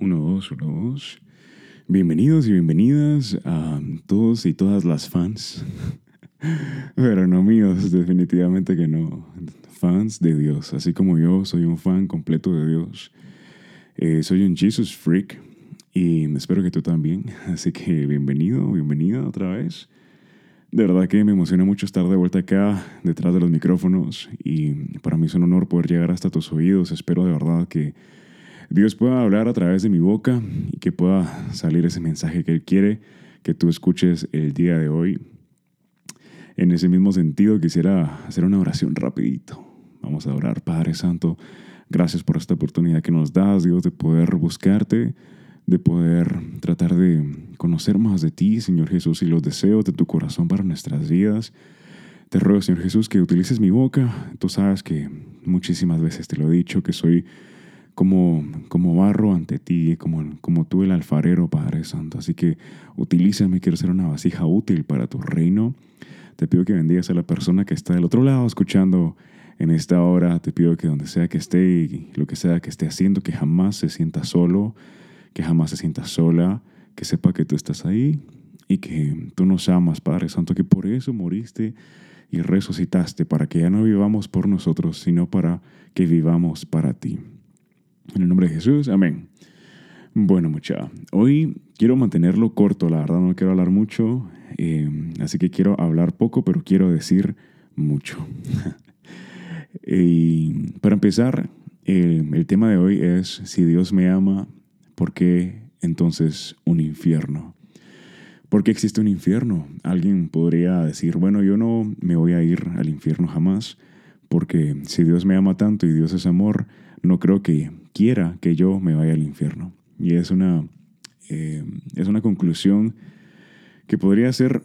Uno, dos, uno, dos. Bienvenidos y bienvenidas a todos y todas las fans. Pero no míos, definitivamente que no. Fans de Dios. Así como yo soy un fan completo de Dios. Eh, soy un Jesus freak y espero que tú también. Así que bienvenido, bienvenida otra vez. De verdad que me emociona mucho estar de vuelta acá, detrás de los micrófonos. Y para mí es un honor poder llegar hasta tus oídos. Espero de verdad que Dios pueda hablar a través de mi boca y que pueda salir ese mensaje que Él quiere que tú escuches el día de hoy. En ese mismo sentido quisiera hacer una oración rapidito. Vamos a orar, Padre Santo. Gracias por esta oportunidad que nos das, Dios, de poder buscarte, de poder tratar de conocer más de ti, Señor Jesús, y los deseos de tu corazón para nuestras vidas. Te ruego, Señor Jesús, que utilices mi boca. Tú sabes que muchísimas veces te lo he dicho, que soy como, como barro ante ti, como, como tú el alfarero, Padre Santo. Así que utilízame, quiero ser una vasija útil para tu reino. Te pido que bendigas a la persona que está del otro lado escuchando en esta hora. Te pido que donde sea que esté y lo que sea que esté haciendo, que jamás se sienta solo, que jamás se sienta sola, que sepa que tú estás ahí y que tú nos amas, Padre Santo, que por eso moriste y resucitaste, para que ya no vivamos por nosotros, sino para que vivamos para ti. En el nombre de Jesús, amén. Bueno, mucha, hoy quiero mantenerlo corto, la verdad no quiero hablar mucho, eh, así que quiero hablar poco, pero quiero decir mucho. y para empezar, el tema de hoy es, si Dios me ama, ¿por qué entonces un infierno? ¿Por qué existe un infierno? Alguien podría decir, bueno, yo no me voy a ir al infierno jamás, porque si Dios me ama tanto y Dios es amor, no creo que quiera que yo me vaya al infierno. Y es una, eh, es una conclusión que podría ser,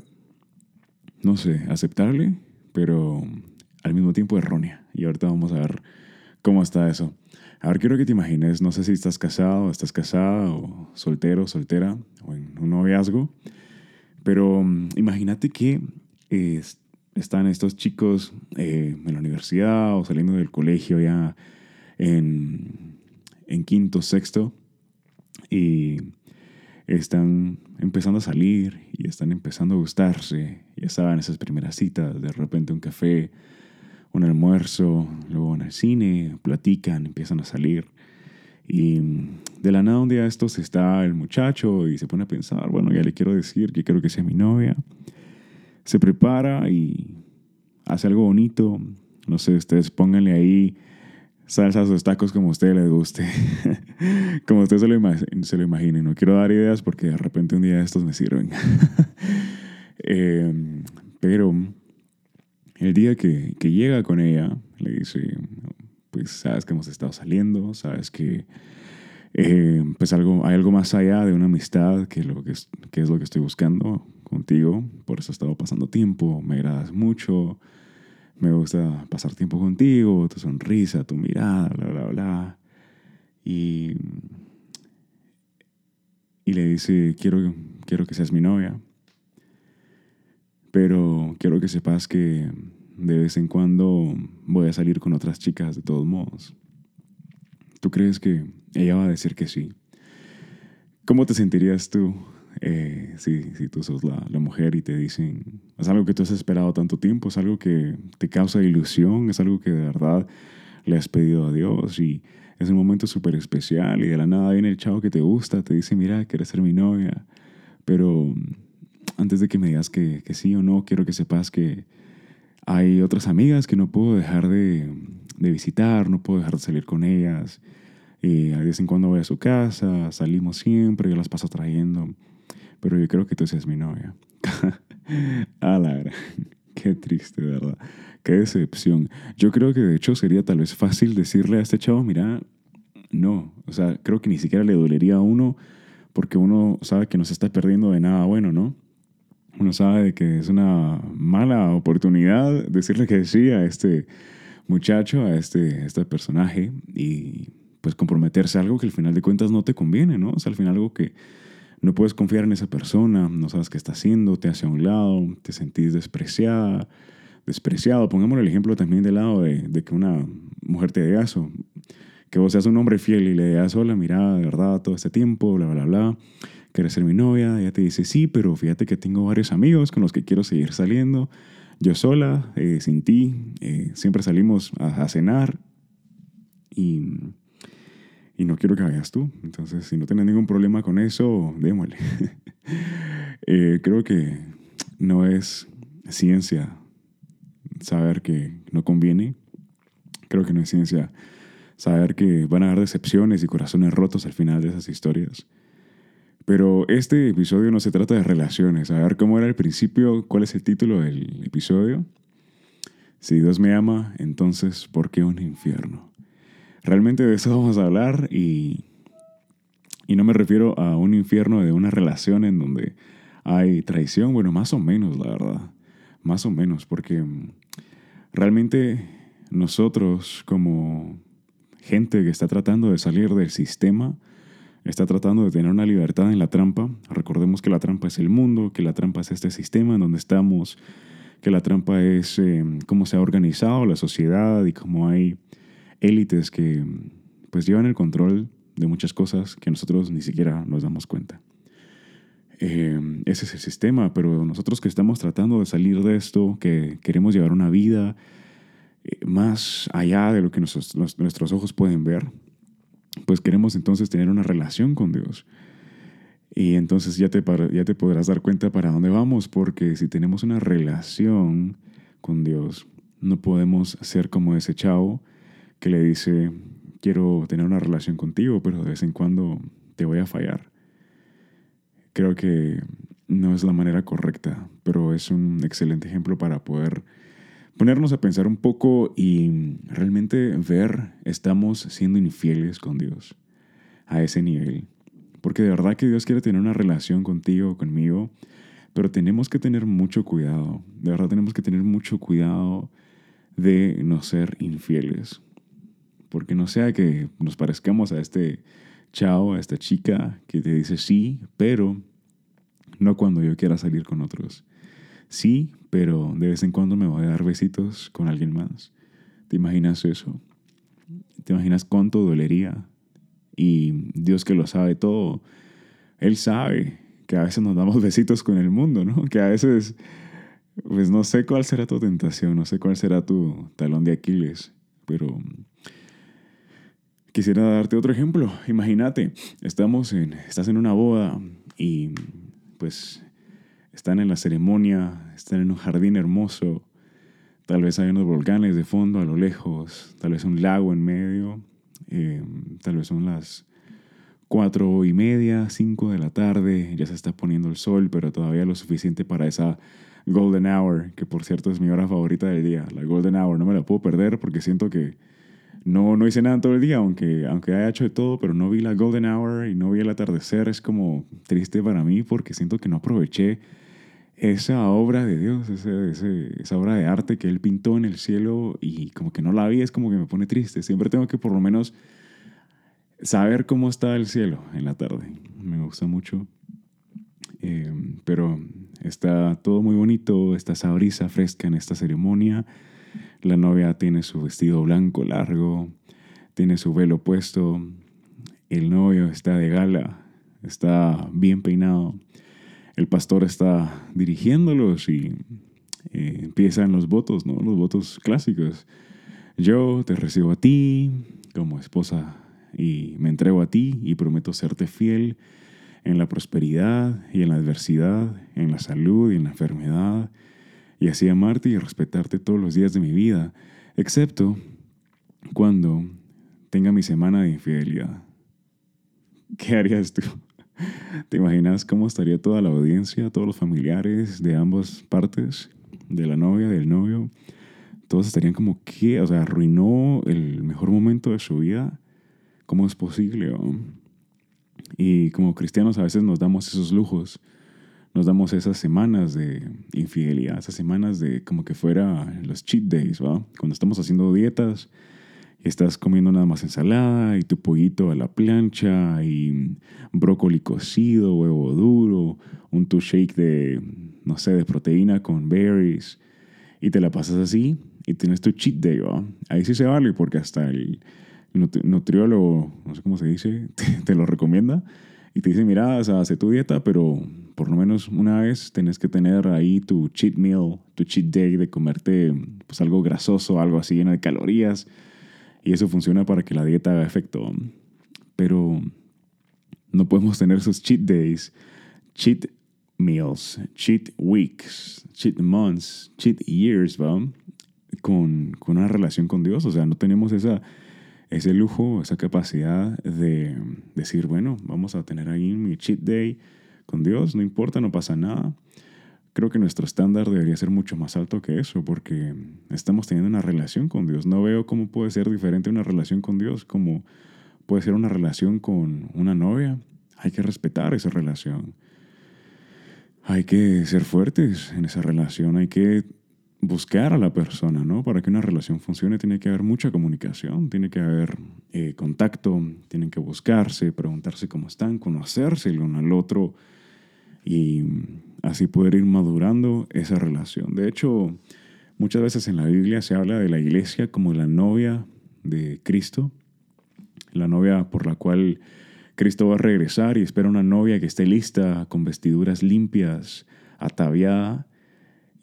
no sé, aceptable, pero al mismo tiempo errónea. Y ahorita vamos a ver cómo está eso. A ver, quiero que te imagines, no sé si estás casado, estás casada, o soltero, soltera, o en un noviazgo, pero mm, imagínate que están estos chicos eh, en la universidad o saliendo del colegio ya en en quinto, sexto, y están empezando a salir y están empezando a gustarse. Ya saben, esas primeras citas, de repente un café, un almuerzo, luego en el cine, platican, empiezan a salir. Y de la nada un día estos está el muchacho y se pone a pensar, bueno, ya le quiero decir que quiero que sea mi novia. Se prepara y hace algo bonito. No sé, ustedes pónganle ahí salsas o tacos como a usted les guste. como usted se lo, se lo imagine. No quiero dar ideas porque de repente un día estos me sirven. Em, pero el día que, que, llega con ella, le dice, pues sabes que hemos estado saliendo, sabes que em, pues algo, hay algo más allá de una amistad que, lo que, es, que es lo que estoy buscando contigo. Por eso he estado pasando tiempo, me agradas mucho me gusta pasar tiempo contigo, tu sonrisa, tu mirada, bla, bla, bla. Y, y le dice, quiero, quiero que seas mi novia, pero quiero que sepas que de vez en cuando voy a salir con otras chicas de todos modos. ¿Tú crees que ella va a decir que sí? ¿Cómo te sentirías tú eh, si, si, tú sos la, mujer y te dicen, es algo que tú has esperado tanto tiempo, es algo que te causa ilusión, es algo que de verdad le has pedido a Dios y es un momento súper especial y de la nada viene el chavo que te gusta, te dice, mira, quieres ser mi novia, pero antes de que me digas que, que sí o no, quiero que sepas que hay otras amigas que no puedo dejar de, de visitar, no puedo dejar de salir con ellas. Y de vez en cuando voy a su casa, salimos siempre, yo las paso trayendo pero yo creo que tú seas mi novia. a la Qué triste, ¿verdad? Qué decepción. Yo creo que de hecho sería tal vez fácil decirle a este chavo, mira, no. O sea, creo que ni siquiera le dolería a uno porque uno sabe que no se está perdiendo de nada bueno, ¿no? Uno sabe de que es una mala oportunidad decirle que sí a este muchacho, a este, este personaje y pues comprometerse a algo que al final de cuentas no te conviene, ¿no? O sea, al final algo que no puedes confiar en esa persona, no sabes qué está haciendo, te hace a un lado, te sentís despreciada, despreciado. Pongámosle el ejemplo también del lado de, que una mujer te dé eso. que vos seas un hombre fiel y le digas, hola, mira, de verdad, todo este tiempo, bla, bla, bla, quieres ser mi novia, ella te dice, sí, pero fíjate que tengo varios amigos con los que quiero seguir saliendo, yo sola, eh, sin ti, eh, siempre salimos a, cenar y, y, no quiero que vayas tú. Entonces, si no tienes ningún problema con eso, démosle. Eh, creo que no es ciencia saber que no conviene. Creo que no es ciencia saber que van a haber decepciones y corazones rotos al final de esas historias. Pero este episodio no se trata de relaciones. A ver cómo era el principio, cuál es el título del episodio. Si Dios me ama, entonces, ¿por qué un infierno? Realmente de eso vamos a hablar y, y no me refiero a un infierno de una relación en donde hay traición. Bueno, más o menos, la verdad. Más o menos, porque realmente nosotros como gente que está tratando de salir del sistema, está tratando de tener una libertad en la trampa. Recordemos que la trampa es el mundo, que la trampa es este sistema en donde estamos, que la trampa es eh, cómo se ha organizado la sociedad y cómo hay élites que pues llevan el control de muchas cosas que nosotros ni siquiera nos damos cuenta. Eh, ese es el sistema, pero nosotros que estamos tratando de salir de esto, que queremos llevar una vida eh, más allá de lo que nuestros, nuestros ojos pueden ver, pues queremos entonces tener una relación con Dios. Y entonces ya te, ya te podrás dar cuenta para dónde vamos, porque si tenemos una relación con Dios, no podemos ser como ese chavo que le dice, quiero tener una relación contigo, pero de vez en cuando te voy a fallar. Creo que no es la manera correcta, pero es un excelente ejemplo para poder ponernos a pensar un poco y realmente ver, estamos siendo infieles con Dios a ese nivel. Porque de verdad que Dios quiere tener una relación contigo, conmigo, pero tenemos que tener mucho cuidado. De verdad tenemos que tener mucho cuidado de no ser infieles. Porque no sea que nos parezcamos a este chao, a esta chica que te dice sí, pero no cuando yo quiera salir con otros. Sí, pero de vez en cuando me voy a dar besitos con alguien más. ¿Te imaginas eso? ¿Te imaginas cuánto dolería? Y Dios que lo sabe todo, Él sabe que a veces nos damos besitos con el mundo, ¿no? Que a veces, pues no sé cuál será tu tentación, no sé cuál será tu talón de Aquiles, pero quisiera darte otro ejemplo. Imagínate, estamos en, estás en una boda y pues están en la ceremonia, están en un jardín hermoso, tal vez hay unos volcanes de fondo a lo lejos, tal vez un lago en medio, eh, tal vez son las cuatro y media, cinco de la tarde, ya se está poniendo el sol, pero todavía lo suficiente para esa golden hour, que por cierto es mi hora favorita del día, la golden hour, no me la puedo perder porque siento que no, no hice nada todo el día, aunque, aunque haya hecho de todo, pero no vi la golden hour y no vi el atardecer, es como triste para mí porque siento que no aproveché esa obra de Dios, esa obra de arte que Él pintó en el cielo y como que no la vi, es como que me pone triste. Siempre tengo que por lo menos saber cómo está el cielo en la tarde. Me gusta mucho. Eh, pero está todo muy bonito, está esa fresca en esta ceremonia. La novia tiene su vestido blanco largo, tiene su velo puesto. El novio está de gala, está bien peinado el pastor está dirigiéndolos y eh, empiezan los votos, ¿no? Los votos clásicos. Yo te recibo a ti como esposa y me entrego a ti y prometo serte fiel en la prosperidad y en la adversidad, en la salud y en la enfermedad, y así amarte y respetarte todos los días de mi vida, excepto cuando tenga mi semana de infidelidad. ¿Qué harías tú? ¿Te imaginas cómo estaría toda la audiencia, todos los familiares de ambas partes, de la novia, del novio? Todos estarían como, ¿qué? O sea, arruinó el mejor momento de su vida. ¿Cómo es posible? Y como cristianos a veces nos damos esos lujos, nos damos esas semanas de infidelidad, esas semanas de como que fuera los cheat days, ¿va? Cuando estamos haciendo dietas estás comiendo nada más ensalada y tu pollito a la plancha y brócoli cocido, huevo duro, un tu shake de, no sé, de proteína con berries y te la pasas así y tienes tu cheat day, Ahí sí se vale porque hasta el nutriólogo, no sé cómo se dice, te, lo recomienda y te dice, mira, o sea, hace tu dieta, pero por lo menos una vez tenés que tener ahí tu cheat meal, tu cheat day de comerte pues algo grasoso, algo así lleno de calorías. Y eso funciona para que la dieta haga efecto. Pero no podemos tener esos cheat days, cheat meals, cheat weeks, cheat months, cheat years, ¿va? Con, con una relación con Dios. O sea, no tenemos esa ese lujo, esa capacidad de decir, bueno, vamos a tener ahí mi cheat day con Dios, no importa, no pasa nada. Creo que nuestro estándar debería ser mucho más alto que eso, porque estamos teniendo una relación con Dios. No veo cómo puede ser diferente una relación con Dios, como puede ser una relación con una novia. Hay que respetar esa relación. Hay que ser fuertes en esa relación, hay que buscar a la persona, ¿no? Para que una relación funcione tiene que haber mucha comunicación, tiene que haber eh, contacto, tienen que buscarse, preguntarse cómo están, conocerse el uno al otro y así poder ir madurando esa relación. De hecho, muchas veces en la Biblia se habla de la iglesia como la novia de Cristo, la novia por la cual Cristo va a regresar y espera una novia que esté lista, con vestiduras limpias, ataviada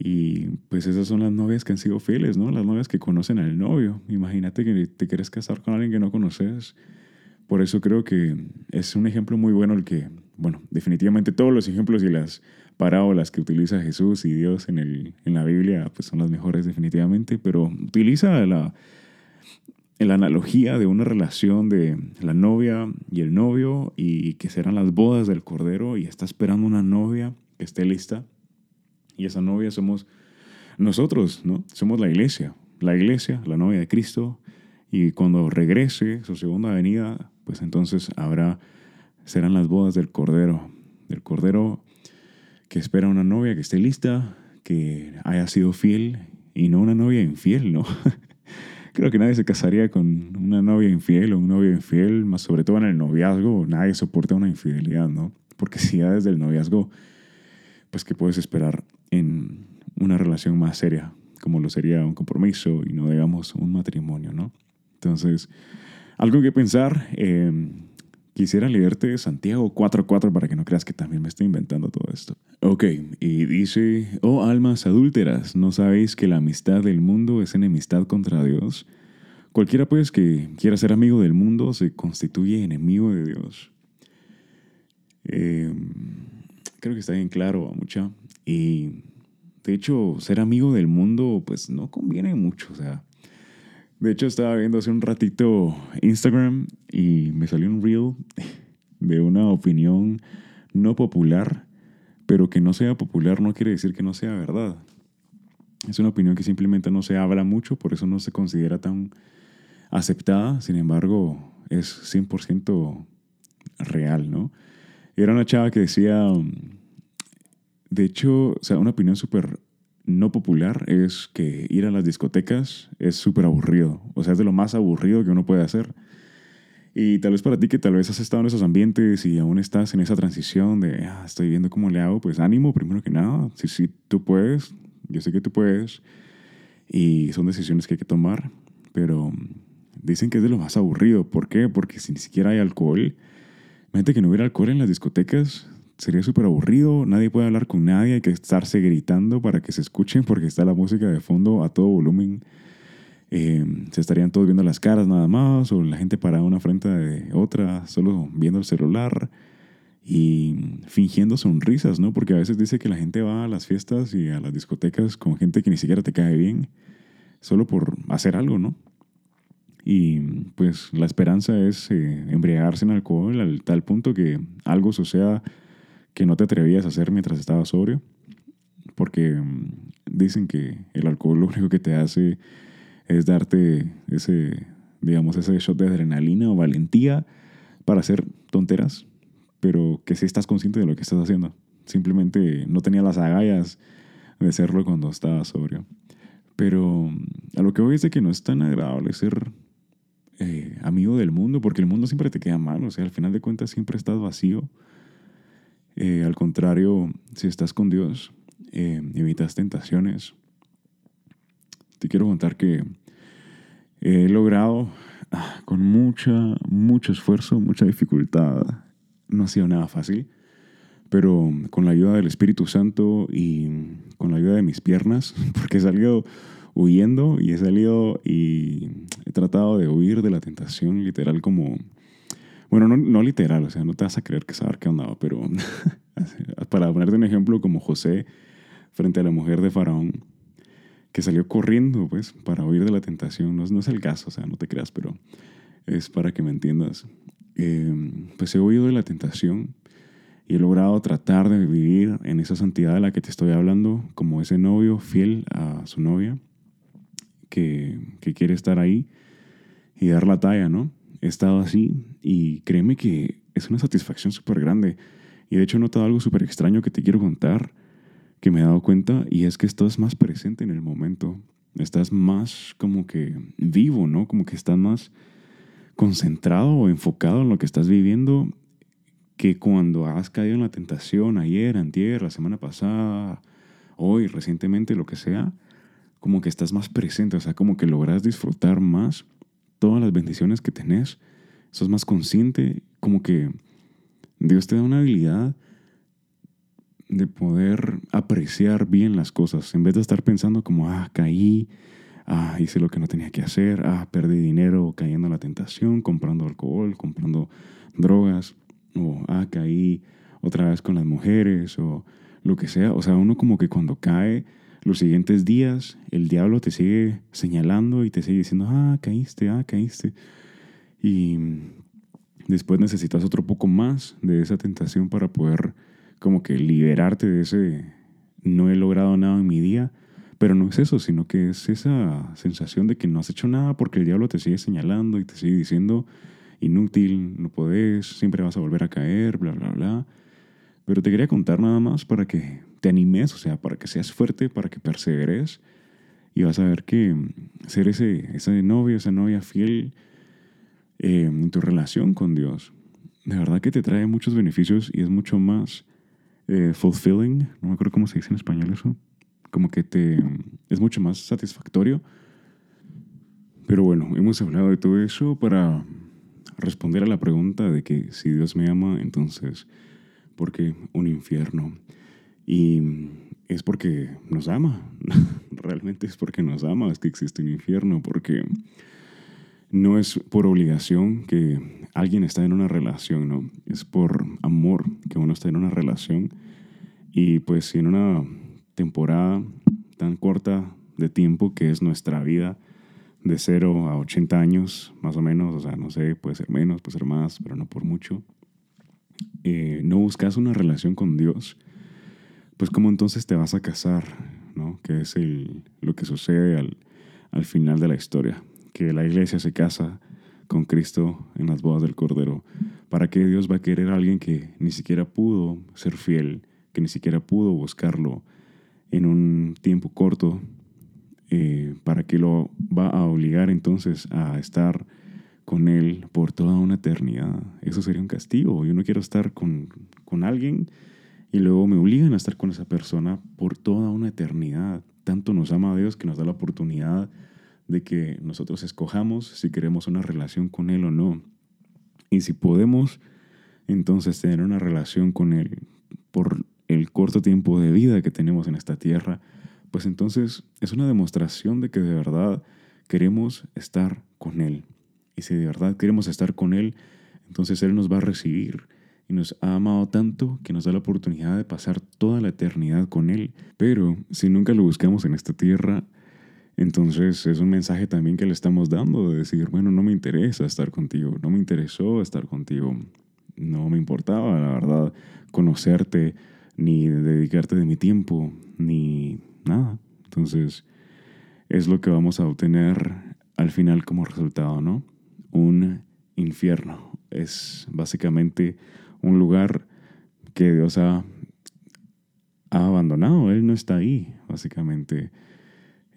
y pues esas son las novias que han sido fieles, ¿no? Las novias que conocen al novio. Imagínate que te quieres casar con alguien que no conoces. Por eso creo que es un ejemplo muy bueno el que, bueno, definitivamente todos los ejemplos y las parábolas que utiliza Jesús y Dios en, el, en la Biblia pues son las mejores definitivamente, pero utiliza la, la analogía de una relación de la novia y el novio y que serán las bodas del Cordero y está esperando una novia que esté lista y esa novia somos nosotros, ¿no? Somos la iglesia, la iglesia, la novia de Cristo. Y cuando regrese su segunda venida, pues entonces habrá, serán las bodas del Cordero, del Cordero que espera una novia que esté lista, que haya sido fiel y no una novia infiel, ¿no? Creo que nadie se casaría con una novia infiel o un novio infiel, más sobre todo en el noviazgo, nadie soporta una infidelidad, ¿no? Porque si ya desde el noviazgo, pues ¿qué puedes esperar en una relación más seria, como lo sería un compromiso y no digamos un matrimonio, ¿no? Entonces, algo que pensar. Em, quisiera leerte Santiago 4.4 para que no creas que también me estoy inventando todo esto. Ok, y dice, oh almas adúlteras, ¿no sabéis que la amistad del mundo es enemistad contra Dios? Cualquiera pues que quiera ser amigo del mundo se constituye enemigo de Dios. Em, creo que está bien claro, mucha. Y de hecho, ser amigo del mundo, pues no conviene mucho. O sea, de hecho, estaba viendo hace un ratito Instagram y me salió un reel de una opinión no popular, pero que no sea popular no quiere decir que no sea verdad. Es una opinión que simplemente no se habla mucho, por eso no se considera tan aceptada, sin embargo, es 100% real, ¿no? Era una chava que decía, de hecho, o sea, una opinión súper no popular es que ir a las discotecas es súper aburrido. O sea, es de lo más aburrido que uno puede hacer. Y tal vez para ti que tal vez has estado en esos ambientes y aún estás en esa transición de, ah, estoy viendo cómo le hago, pues ánimo primero que nada. Si, si tú puedes, yo sé que tú puedes. Y son decisiones que hay que tomar. Pero dicen que es de lo más aburrido. ¿Por qué? Porque si ni siquiera hay alcohol, imagínate que no hubiera alcohol en las discotecas, sería súper aburrido, nadie puede hablar con nadie, hay que estarse gritando para que se escuchen porque está la música de fondo a todo volumen. Eh, se estarían todos viendo las caras nada más, o la gente parada una frente de otra, solo viendo el celular y fingiendo sonrisas, ¿no? Porque a veces dice que la gente va a las fiestas y a las discotecas con gente que ni siquiera te cae bien, solo por hacer algo, ¿no? Y pues la esperanza es eh, embriagarse en alcohol al tal punto que algo suceda que no te atrevías a hacer mientras estabas sobrio, porque mm, dicen que el alcohol lo único que te hace es darte ese, digamos, ese shot de adrenalina o valentía para hacer tonteras, pero que si estás consciente de lo que estás haciendo. Simplemente no tenía las agallas de hacerlo cuando estabas sobrio. Pero mm, a lo que voy es de que no es tan agradable ser eh, amigo del mundo, porque el mundo siempre te queda mal, o sea, al final de cuentas siempre estás vacío eh, al contrario, si estás con Dios, eh, evitas tentaciones. Te quiero contar que he logrado ah, con mucha, mucho esfuerzo, mucha dificultad. No ha sido nada fácil, pero con la ayuda del Espíritu Santo y con la ayuda de mis piernas, porque he salido huyendo y he salido y he tratado de huir de la tentación literal como... Bueno, no, no literal, o sea, no te vas a creer que saber qué andaba, pero para ponerte un ejemplo como José frente a la mujer de Faraón, que salió corriendo, pues, para huir de la tentación. No, no es el caso, o sea, no te creas, pero es para que me entiendas. Eh, pues he huido de la tentación y he logrado tratar de vivir en esa santidad de la que te estoy hablando, como ese novio fiel a su novia, que, quiere estar ahí y dar la talla, ¿no? He estado así y créeme que es una satisfacción súper grande. Y de hecho he notado algo súper extraño que te quiero contar que me he dado cuenta y es que estás más presente en el momento. Estás más como que vivo, ¿no? Como que estás más concentrado o enfocado en lo que estás viviendo que cuando has caído en la tentación ayer, antier, la semana pasada, hoy, recientemente, lo que sea, como que estás más presente, o sea, como que logras disfrutar más todas las bendiciones que tenés, sos más consciente, como que Dios te da una habilidad de poder apreciar bien las cosas, en vez de estar pensando como, ah, caí, ah, hice lo que no tenía que hacer, ah, perdí dinero cayendo en la tentación, comprando alcohol, comprando drogas, o ah, caí otra vez con las mujeres, o lo que sea. O sea, uno como que cuando cae los siguientes días, el diablo te sigue señalando y te sigue diciendo, ah, caíste, ah, caíste. Y después necesitas otro poco más de esa tentación para poder como que liberarte de ese no he logrado nada en mi día, pero no es eso, sino que es esa sensación de que no has hecho nada porque el diablo te sigue señalando y te sigue diciendo inútil, no podés, siempre vas a volver a caer, bla, bla, bla. Pero te quería contar nada más para que te animes, o sea, para que seas fuerte, para que perseveres y vas a ver que ser ese, ese novio, esa novia fiel eh, en tu relación con Dios, de verdad que te trae muchos beneficios y es mucho más eh, fulfilling, no me acuerdo cómo se dice en español eso, como que te es mucho más satisfactorio. Pero bueno, hemos hablado de todo eso para responder a la pregunta de que si Dios me ama, entonces, ¿por qué un infierno? Y es porque nos ama, realmente es porque nos ama, es que existe un infierno, porque no es por obligación que alguien está en una relación, ¿no? Es por amor que uno está en una relación. Y pues si en una temporada tan corta de tiempo que es nuestra vida, de 0 a 80 años, más o menos, o sea, no sé, puede ser menos, puede ser más, pero no por mucho, eh, no buscas una relación con Dios, pues cómo entonces te vas a casar, ¿no? Que es el, lo que sucede al, al final de la historia que la iglesia se casa con Cristo en las bodas del Cordero. ¿Para qué Dios va a querer a alguien que ni siquiera pudo ser fiel, que ni siquiera pudo buscarlo en un tiempo corto? Eh, ¿Para qué lo va a obligar entonces a estar con Él por toda una eternidad? Eso sería un castigo. Yo no quiero estar con, con alguien y luego me obligan a estar con esa persona por toda una eternidad. Tanto nos ama a Dios que nos da la oportunidad de que nosotros escojamos si queremos una relación con Él o no. Y si podemos entonces tener una relación con Él por el corto tiempo de vida que tenemos en esta tierra, pues entonces es una demostración de que de verdad queremos estar con Él. Y si de verdad queremos estar con Él, entonces Él nos va a recibir y nos ha amado tanto que nos da la oportunidad de pasar toda la eternidad con Él. Pero si nunca lo buscamos en esta tierra, entonces es un mensaje también que le estamos dando de decir, bueno, no me interesa estar contigo, no me interesó estar contigo, no me importaba, la verdad, conocerte, ni dedicarte de mi tiempo, ni nada. Entonces es lo que vamos a obtener al final como resultado, ¿no? Un infierno. Es básicamente un lugar que Dios ha, ha abandonado, Él no está ahí, básicamente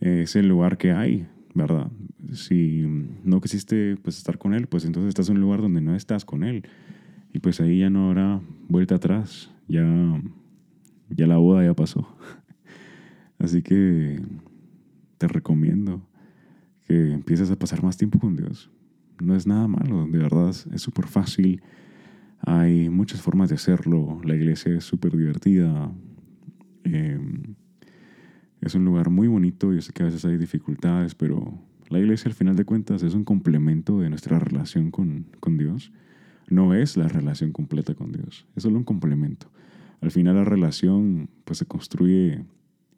es el lugar que hay, ¿verdad? Si no quisiste pues, estar con Él, pues entonces estás en un lugar donde no estás con Él. Y pues ahí ya no habrá vuelta atrás, ya, ya la boda ya pasó. Así que te recomiendo que empieces a pasar más tiempo con Dios. no es nada malo, de verdad es súper fácil. Hay muchas formas de hacerlo. La iglesia es súper divertida. Em, es un lugar muy bonito. Yo sé que a veces hay dificultades, pero la iglesia al final de cuentas es un complemento de nuestra relación con, con Dios. No es la relación completa con Dios, es solo un complemento. Al final la relación pues se construye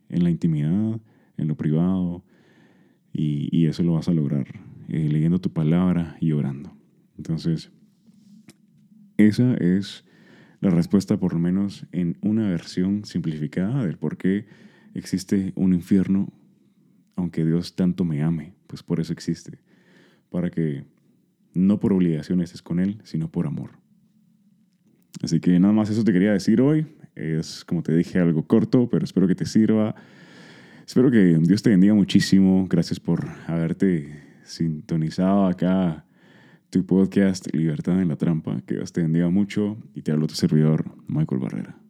en la intimidad, en lo privado, y, eso lo vas a lograr eh, leyendo tu palabra y orando. Entonces, esa es la respuesta por lo menos en una versión simplificada del por qué existe un infierno, aunque Dios tanto me ame, pues por eso existe, para que no por obligación estés con Él, sino por amor. Así que nada más eso te quería decir hoy. Es, como te dije, algo corto, pero espero que te sirva. Espero que Dios te bendiga muchísimo. Gracias por haberte sintonizado acá tu podcast Libertad en la Trampa. Que Dios te bendiga mucho y te hablo tu servidor, Michael Barrera.